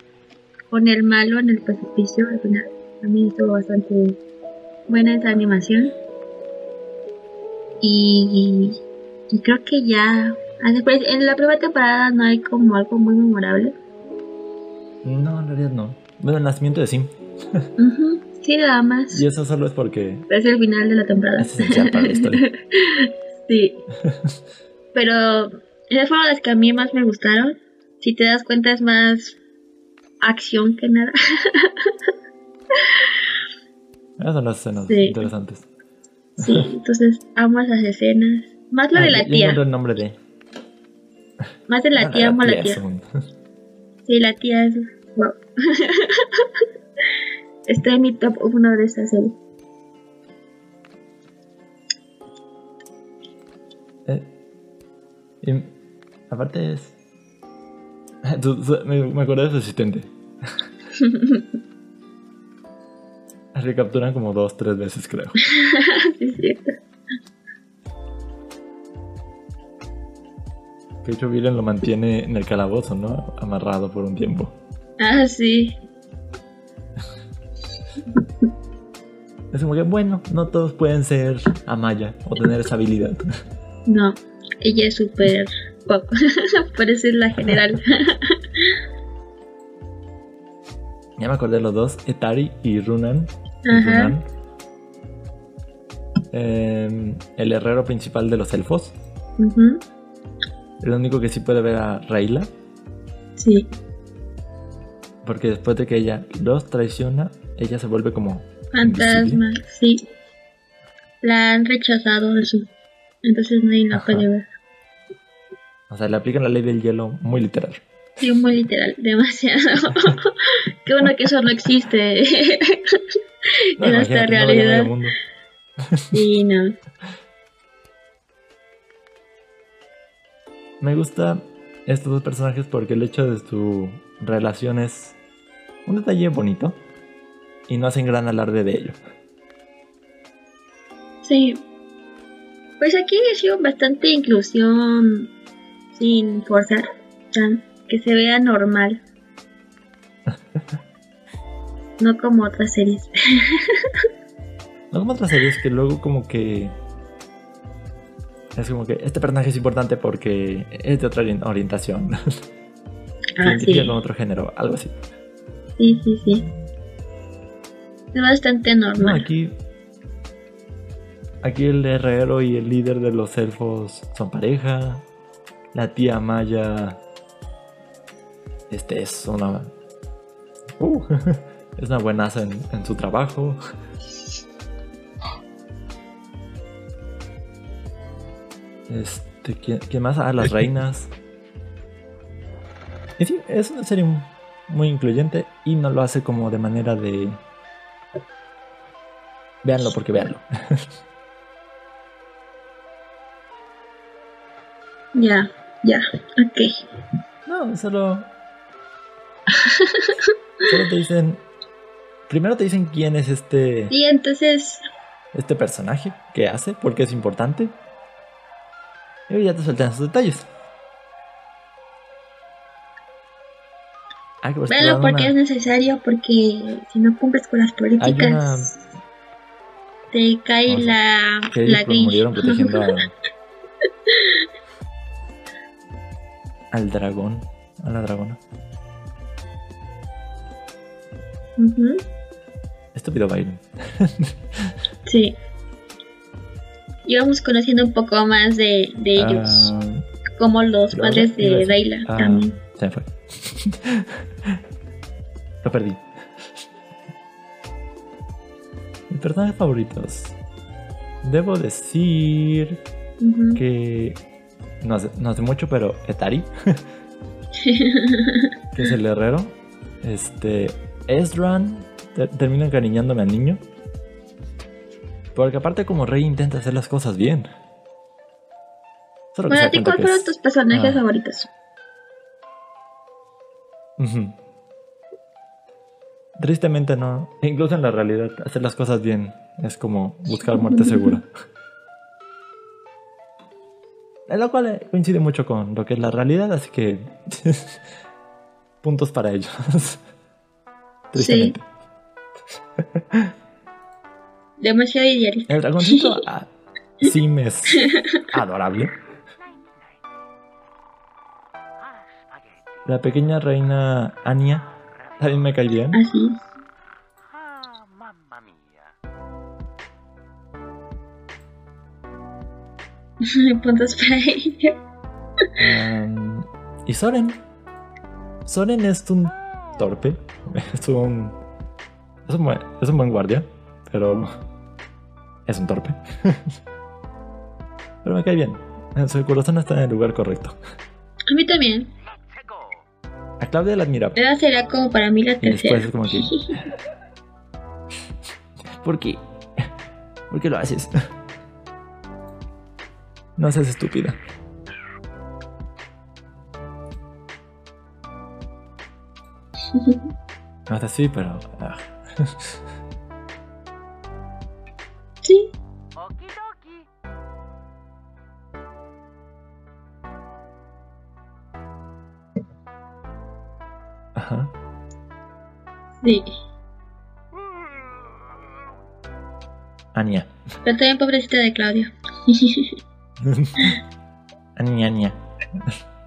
con el malo en el precipicio al final. También estuvo bastante buena esa animación. Y, y creo que ya. ah, Después, en la primera temporada no hay como algo muy memorable. No, en realidad no. Bueno, el nacimiento de Sim. [LAUGHS] Sí, nada más. Y eso solo es porque Es el final de la temporada. es esencial para la historia. [LAUGHS] Sí. [LAUGHS] Pero esas fueron las que a mí más me gustaron. Si te das cuenta es más acción que nada. [LAUGHS] Esas son las escenas Sí. interesantes. Sí, entonces amo esas escenas. Más la Ah, de la tía. el nombre de. Más de la Ah, tía, amo la tía. un- Sí, la tía es... Wow. [LAUGHS] Está en mi top uno de esa serie. Eh, y aparte es. [LAUGHS] Me, me acordé de su asistente. [LAUGHS] Recapturan como dos, tres veces, creo. [LAUGHS] sí, es cierto. Que de hecho Viren lo mantiene en el calabozo, ¿no? Amarrado por un tiempo. Ah, sí. Es como que, bueno, no todos pueden ser Amaya o tener esa habilidad. No, ella es súper pop. [LAUGHS] Por eso es la general. Ya me acordé de los dos, Etari y Runan. y. Runan. Em, el herrero principal de los elfos. Ujú, El único que sí puede ver a Rayla. Sí. Porque después de que ella los traiciona, ella se vuelve como. Fantasma, sí. La han rechazado de su. Entonces nadie la Ajá. puede ver. O sea, le aplican la ley del hielo muy literal. Sí, muy literal, demasiado. [LAUGHS] Qué bueno que eso no existe No, en nuestra no realidad. mundo. Sí, no. [LAUGHS] Me gusta estos dos personajes porque el hecho de su relación es un detalle bonito y no hacen gran alarde de ello. Sí. Pues aquí ha sido bastante inclusión sin forzar. tan- que se vea normal. [LAUGHS] No como otras series. [LAUGHS] No como otras series que luego como que... Es como que este personaje es importante porque es de otra ori- orientación. [LAUGHS] Ah, sí. con otro género, algo así. Sí, sí, sí. Es bastante No, normal. aquí... Aquí el herrero y el líder de los elfos son pareja. La tía Maya... Este es una... Uh, [LAUGHS] es una buenaza en, en su trabajo. Este, ¿quién, más? Ah, las reinas. Y sí, es una serie muy incluyente y no lo hace como de manera de... Véanlo porque véanlo. [LAUGHS] Ya, ya, ok. No, solo... Solo te dicen... Primero te dicen quién es este, Y entonces, este personaje, qué hace, por qué es importante. Y ya te sueltan esos detalles. Ah, dan porque una- es necesario, porque si no cumples con las políticas, te cae a- la, que la gris. murieron protegiendo a- [LAUGHS] [LAUGHS] al dragón, a la dragona. Ujú, Estúpido Byron. [LAUGHS] Sí. Y vamos conociendo un poco más de, de ellos. Ah, como los Lo padres de. Rayla Ah, también. Se me fue. [LAUGHS] Lo perdí. Mis personajes favoritos. Debo decir que no hace, no hace mucho, pero Etari, [LAUGHS] que es el herrero. Este. Ezran te- termina encariñándome al niño. Porque aparte como rey intenta hacer las cosas bien. Solo que se Bueno, da ¿a ti cuenta cuál que fueron tus personajes Ah. favoritos? Tristemente no. Incluso en la realidad, hacer las cosas bien es como buscar muerte segura. [LAUGHS] En lo cual eh, coincide mucho con lo que es la realidad, así que [LAUGHS] puntos para ellos. [LAUGHS] Tristemente. Demasiado idealista. El dragoncito ah, Sim es [LAUGHS] adorable. La pequeña reina Anya también me cae bien. Así. [LAUGHS] Puntos para ella. Um, y Soren. Soren es un torpe. [LAUGHS] Es un. Es un buen, es un buen guardia. Pero. Es un torpe. [LAUGHS] pero me cae bien. Su corazón está en el lugar correcto. A mí también. A Claudia la admira. Esa será como para mí la Y después es tercera. como que. ¿Por qué? ¿Por qué lo haces? No seas estúpida. [LAUGHS] No es así, pero. ah. Sí. Ajá. Sí. Anya. Pero también pobrecita de Claudio. [LAUGHS] [LAUGHS] Anya. [LAUGHS]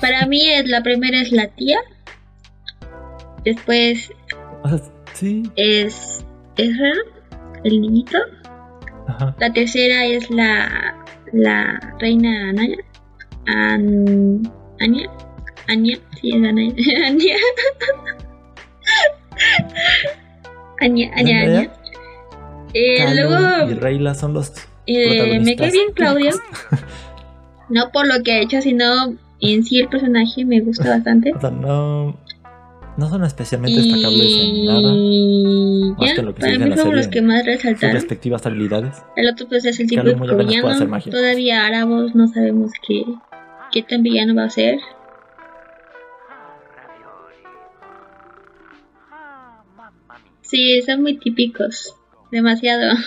Para mí es la primera es la tía. Después sea, sí. es Ezra, el niñito. Ajá. La tercera es la, la reina Anaya. An, Anya. Anya, sí, es Anaya. Anya. Anya, Anya, ¿Anya? Eh, Kalu y luego, Rayla son los eh, me cae bien Claudio. [LAUGHS] No por lo que ha hecho, sino en sí el personaje me gusta bastante. O sea, no. No son especialmente destacables en nada. Más ya, que lo que para mí fueron los que más Sus resaltaron. respectivas habilidades. El otro pues es el apenas puede villano. Todavía Árabos no sabemos qué, qué tan villano va a ser. Sí, son muy típicos. Demasiado. [LAUGHS]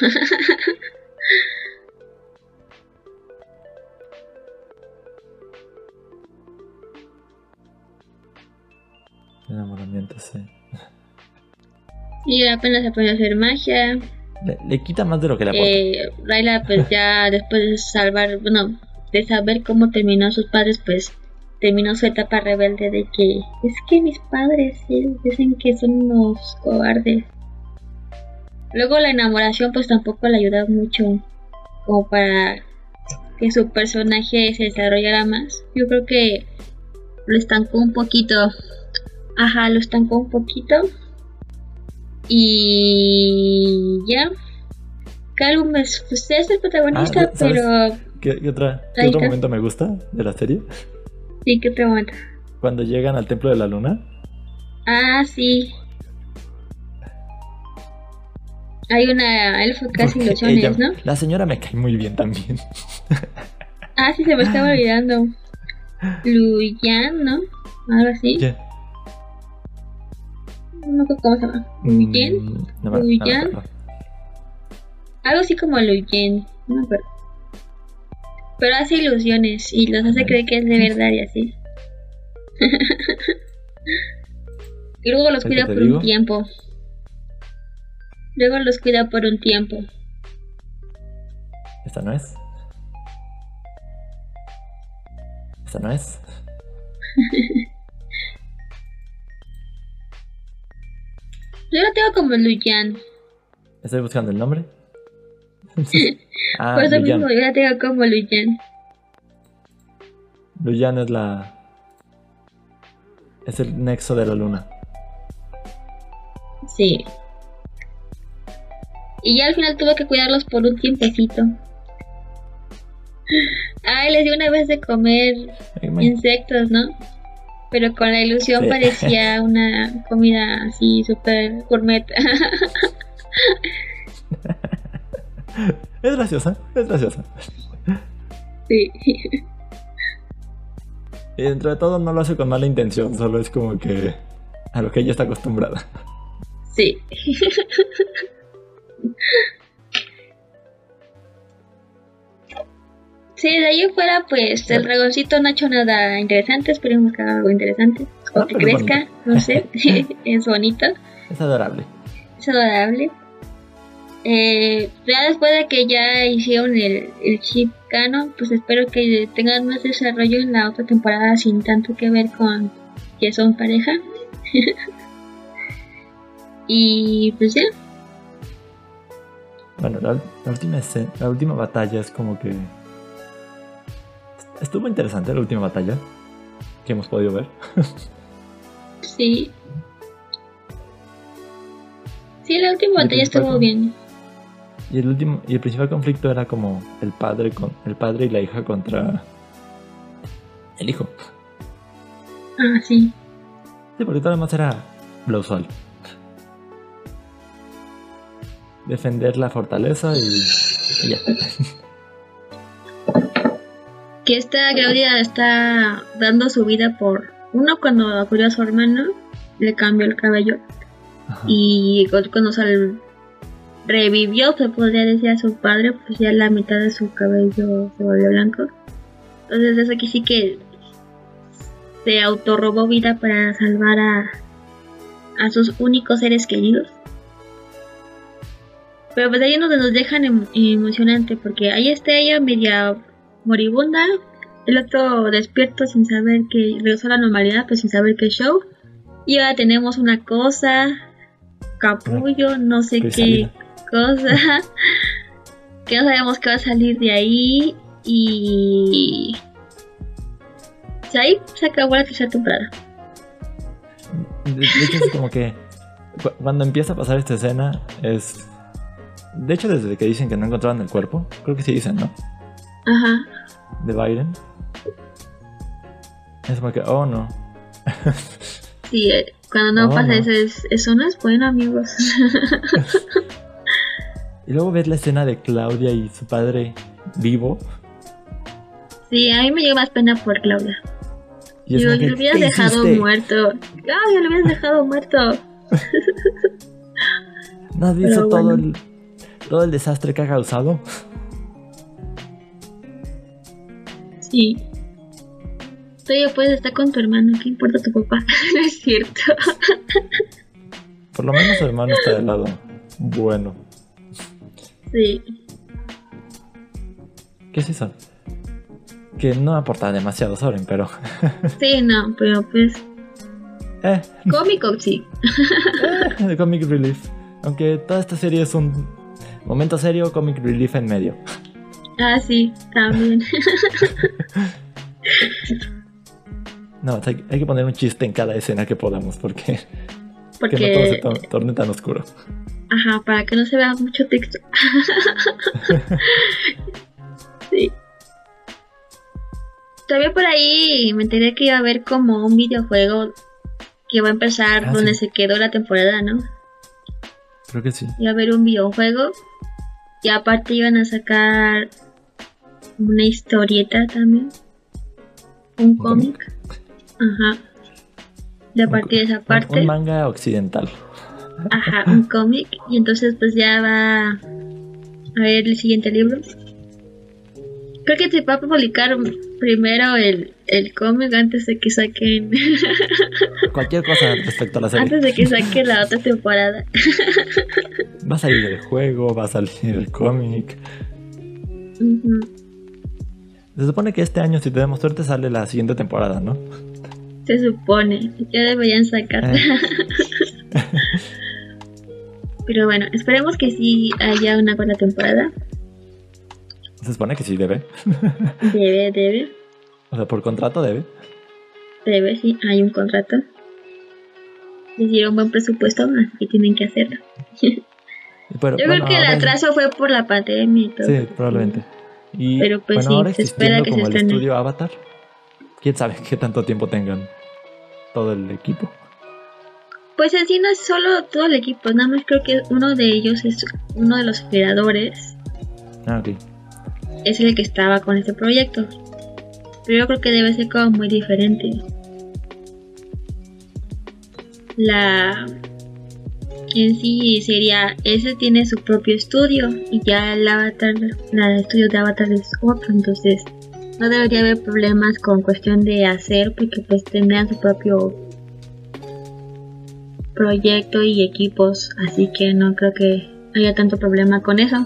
Enamoramiento, sí. y apenas aprendió a hacer magia. Le, le quita más de lo que le aporta. Eh, Rayla pues ya [LAUGHS] después de salvar, bueno, de saber cómo terminó sus padres, pues terminó su etapa rebelde de que es que mis padres sí, dicen que son unos cobardes. Luego la enamoración pues tampoco le ayudó mucho como para que su personaje se desarrollara más. Yo creo que lo estancó un poquito. Ajá, lo estancó un poquito. Y ya. Calum es, pues, es el protagonista, Ah, pero ¿Qué, qué otra, qué otro momento me gusta de la serie? sí, que otro momento. Cuando llegan al templo de la luna. Ah, sí. Hay una elfo casi ilusiones, ¿no? La señora me cae muy bien también. Ah, sí, se me estaba [LAUGHS] olvidando. Luyan, ¿no? Algo así. ¿Qué? No acuerdo cómo se llama. Mm, ¿Quién? No. Algo así como Luyen. No me acuerdo. Pero hace ilusiones y los hace creer que es de verdad y así. [LAUGHS] y luego los cuida por digo. un tiempo. Luego los cuida por un tiempo. Esta no es. Esta no es. [LAUGHS] Yo lo tengo como Luyan. Estoy buscando el nombre. [LAUGHS] ah, por eso Luyan. mismo yo la tengo como Luyan. Luyan es la. Es el nexo de la luna. Sí. Y ya al final tuvo que cuidarlos por un tiempecito. Ay, les dio una vez de comer insectos, ¿no? Pero con la ilusión Sí. parecía [LAUGHS] una comida así súper gourmet. Es graciosa, es graciosa. sí. Y dentro de todo no lo hace con mala intención, solo es como que a lo que ella está acostumbrada. Sí. Sí, de ahí fuera, pues el dragoncito no ha hecho nada interesante. Esperemos que haga algo interesante. O Ah, que pero es crezca, no sé. [LAUGHS] [LAUGHS] es bonito. Es adorable. Es adorable. Eh, ya después de que ya hicieron el, el chip canon, pues espero que tengan más desarrollo en la otra temporada sin tanto que ver con que son pareja. [LAUGHS] y pues ya, Bueno, la, la última escena- la última batalla es como que estuvo interesante la última batalla que hemos podido ver. sí. Sí, la última batalla estuvo con- bien. Y el último y el principal conflicto era como el padre con el padre y la hija contra el hijo. Ah, sí. Sí, porque todo lo demás era lo usual. Defender la fortaleza y, y ya. [LAUGHS] Que esta Claudia está dando su vida por uno cuando acudió a su hermano, le cambió el cabello. Ajá. Y cu- cuando sal- revivió, se podría decir a su padre, pues ya la mitad de su cabello se volvió blanco. Entonces eso aquí sí que se autorrobó vida para salvar a, a sus únicos seres queridos. Pero pues ahí es donde nos dejan em- emocionante, porque ahí está ella media moribunda, el otro despierto sin saber que regresó a la normalidad, pues sin saber qué show. Y ahora tenemos una cosa, capullo, no sé qué cosa, [LAUGHS] que no sabemos qué va a salir de ahí y... pues ahí se acabó la tercera temporada. De, hecho, es como que cu- cuando empieza a pasar esta escena es. De hecho, desde que dicen que no encontraban el cuerpo, creo que sí dicen, ¿no? Ajá. De Biden. Es como que, oh no. [LAUGHS] Sí, eh, cuando no Oh, pasa no. eso, es, eso no es bueno, amigos. [LAUGHS] Y luego ves la escena de Claudia y su padre vivo. sí, a mí me dio más pena por Claudia. Y es Digo, como que, lo hubieras ¿qué dejado hiciste? muerto. Claudia, lo hubieras dejado muerto. [LAUGHS] ¿No has visto todo, el, todo el desastre que ha causado? Sí. Tú ya puedes estar con tu hermano, ¿qué importa tu papá? [LAUGHS] no es cierto. Por lo menos su hermano está del lado. Bueno. sí. ¿Qué es eso? Que no aporta demasiado Soren, pero. [LAUGHS] Sí, no, pero pues eh, cómico sí. eh, de Comic Relief. Aunque toda esta serie es un momento serio, Comic Relief en medio. Ah, sí, también. [LAUGHS] No, hay que poner un chiste en cada escena que podamos, porque que no todo se Porque, to- torne tan oscuro. ajá, para que no se vea mucho texto. [LAUGHS] sí. Todavía por ahí me enteré que iba a haber como un videojuego que va a empezar Ah, donde sí. se quedó la temporada, ¿no? Creo que sí. iba a haber un videojuego y aparte iban a sacar una historieta también un ¿Un cómic? ajá de a partir de esa parte Un, manga occidental. ajá un cómic y entonces pues ya va a ver el siguiente libro creo que se va a publicar primero el, el cómic antes de que saquen [LAUGHS] Cualquier cosa respecto a la serie. antes de que saquen la otra temporada [LAUGHS] Va a salir el juego, va a salir el cómic. Ujú. Se supone que este año, si tenemos suerte, sale la siguiente temporada, ¿no? Se supone, ya deberían sacar. Eh, [LAUGHS] Pero bueno, esperemos que sí haya una cuarta temporada. se supone que sí debe. Debe, debe. O sea, por contrato debe. Debe, sí, hay un contrato. Les dieron buen presupuesto, así que tienen que hacerlo. [LAUGHS] Pero, Yo bueno, creo que el atraso fue por la pandemia y todo. Sí, probablemente. Y Pero, pues, bueno, sí, ahora se espera que se como el estrene. estudio Avatar, quién sabe qué tanto tiempo tengan todo el equipo. Pues en sí no es solo todo el equipo, nada más creo que uno de ellos es uno de los creadores, Ah, ok. es el que estaba con este proyecto. Pero yo creo que debe ser como muy diferente. La en sí sería, ese tiene su propio estudio y ya el avatar, la el estudio de avatar es otro, entonces no debería haber problemas con cuestión de hacer porque pues tendrían su propio proyecto y equipos, así que no creo que haya tanto problema con eso.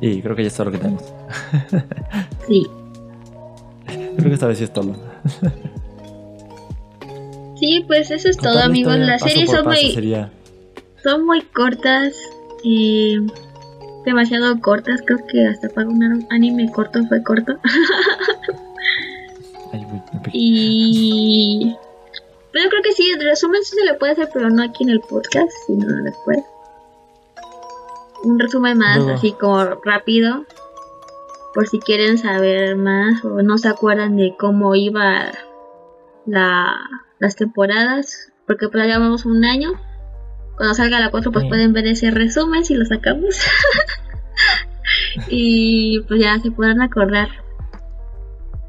Y creo que ya es todo lo que tenemos. Sí, [LAUGHS] Creo que esta vez sí es todo. [LAUGHS] sí, pues eso es todo amigos. historia Las series son muy, sería- son muy cortas, eh, demasiado cortas. Creo que hasta para un anime corto fue corto. [LAUGHS] Ay, y pero creo que sí, el resumen sí se le puede hacer, pero no aquí en el podcast, sino después. Un resumen más así como rápido, por si quieren saber más o no se acuerdan de cómo iba la, las temporadas, porque pues ya llevamos un año. Cuando salga la 4 pues Sí. pueden ver ese resumen si lo sacamos. [LAUGHS] y pues ya se podrán acordar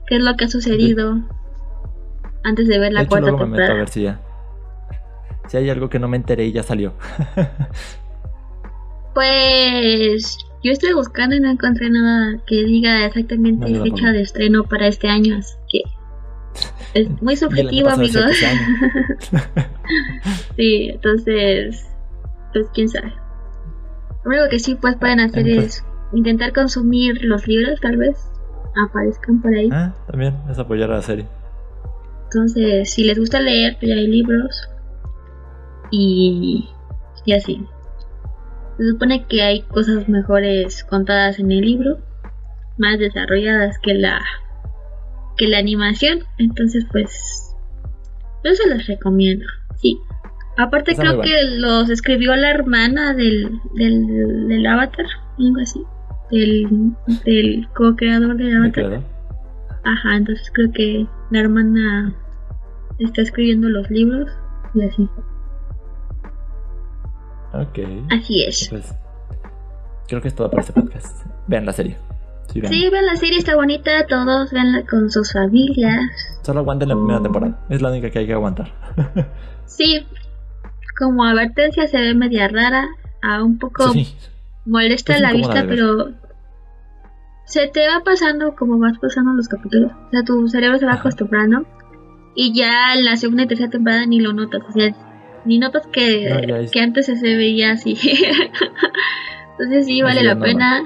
qué es lo que ha sucedido antes de ver la de hecho, cuarta luego me meto a temporada. ver si ya. Si hay algo que no me enteré y ya salió. [LAUGHS] Pues yo estoy buscando y no encontré nada que diga exactamente No, fecha de estreno para este año, así que es muy subjetivo, amigos. [LAUGHS] sí, entonces, pues quién sabe. Lo único que sí pues pueden hacer es intentar consumir los libros, tal vez aparezcan por ahí. Ah, también es apoyar a la serie. Entonces, si les gusta leer, pues ya hay libros. Y, y así. Se supone que hay cosas mejores contadas en el libro, más desarrolladas que la que la animación. Entonces, pues yo se los recomiendo. Sí. Aparte Está creo que los escribió la hermana del, del, del Avatar, algo así. Del, del co-creador del ¿Me Avatar. Ajá, entonces creo que la hermana está escribiendo los libros y así. Ok. Así es. Pues creo que es todo para este podcast. Vean la serie. Sí, vean. Sí, vean la serie, está bonita, todos veanla con sus familias. Solo aguanten la primera temporada. Es la única que hay que aguantar. [LAUGHS] Sí, como advertencia se ve media rara, a un poco Sí. molesta Es la vista, pero se te va pasando como vas pasando los capítulos. O sea, tu cerebro se va Ajá. acostumbrando y ya en la segunda y tercera temporada ni lo notas. O sea, ni notas que, No, ya es- que antes se veía así. [LAUGHS] Entonces sí, vale la pena.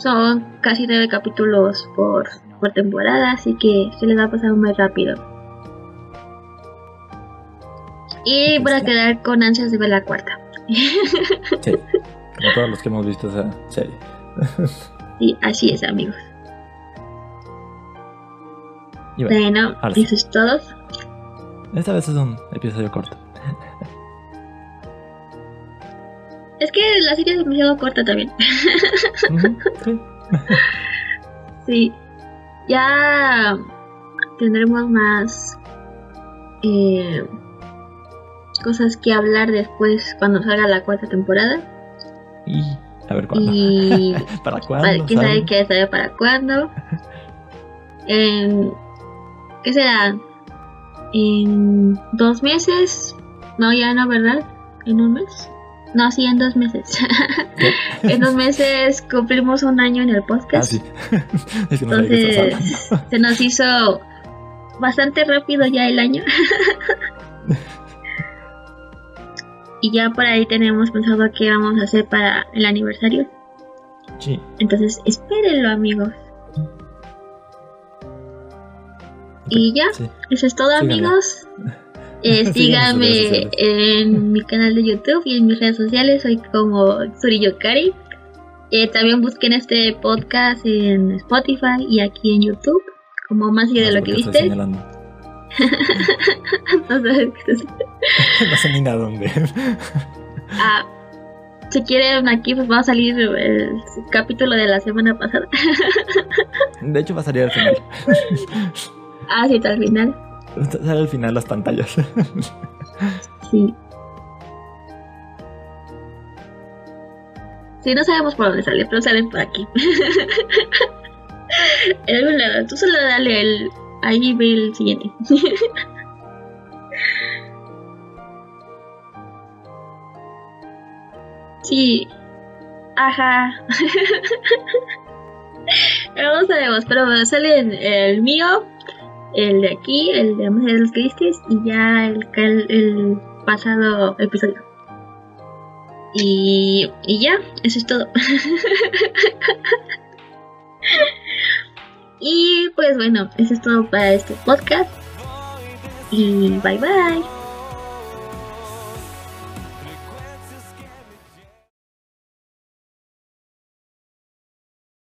Son casi nueve capítulos por, por temporada, así que se les va a pasar muy rápido. Y voy a sí. quedar con ansias de ver la cuarta. [LAUGHS] Sí. Como todos los que hemos visto esa serie. [LAUGHS] Sí, así es, amigos. Y bueno, Bueno, eso es todo. esta vez es un episodio corto. Es que la serie es demasiado corta también. [LAUGHS] Sí. Sí. Ya tendremos más eh, cosas que hablar después cuando salga la cuarta temporada. Y a ver cuándo. Y [LAUGHS] ¿Para cuándo? quién sabe qué sabe para cuándo. [LAUGHS] En, ¿Qué será? En dos meses. No, ya no, ¿verdad? ¿En un mes? No, sí, en dos meses. [LAUGHS] en dos meses cumplimos un año en el Ah, podcast. sí. [LAUGHS] es que no sabía que estabas Entonces, se nos hizo bastante rápido ya el año. [LAUGHS] y ya por ahí tenemos pensado qué vamos a hacer para el aniversario. Sí. Entonces, espérenlo, amigos. Y ya, Sí. eso es todo, amigos. Eh, [LAUGHS] síganme en mi canal de YouTube y en mis redes sociales. Soy como Suriyokari. Eh, también busquen este podcast en Spotify y aquí en YouTube, como más allá de lo que viste. señalando. [LAUGHS] No sabes qué es. [LAUGHS] no sé ni a dónde. Ah, si quieren aquí pues va a salir el capítulo de la semana pasada. De hecho, va a salir al final. ah, sí, está al final. Sale al final las pantallas. [LAUGHS] Sí. Sí, no sabemos por dónde sale, pero salen por aquí. [LAUGHS] en algún lado. Tú solo dale el. Ahí ve el siguiente. [LAUGHS] sí. Ajá. no sabemos, pero salen el mío, el de aquí, el de los Cristis y ya el, el, el pasado episodio. Y, y ya, eso es todo. [LAUGHS] y pues bueno, eso es todo para este podcast. Y bye bye.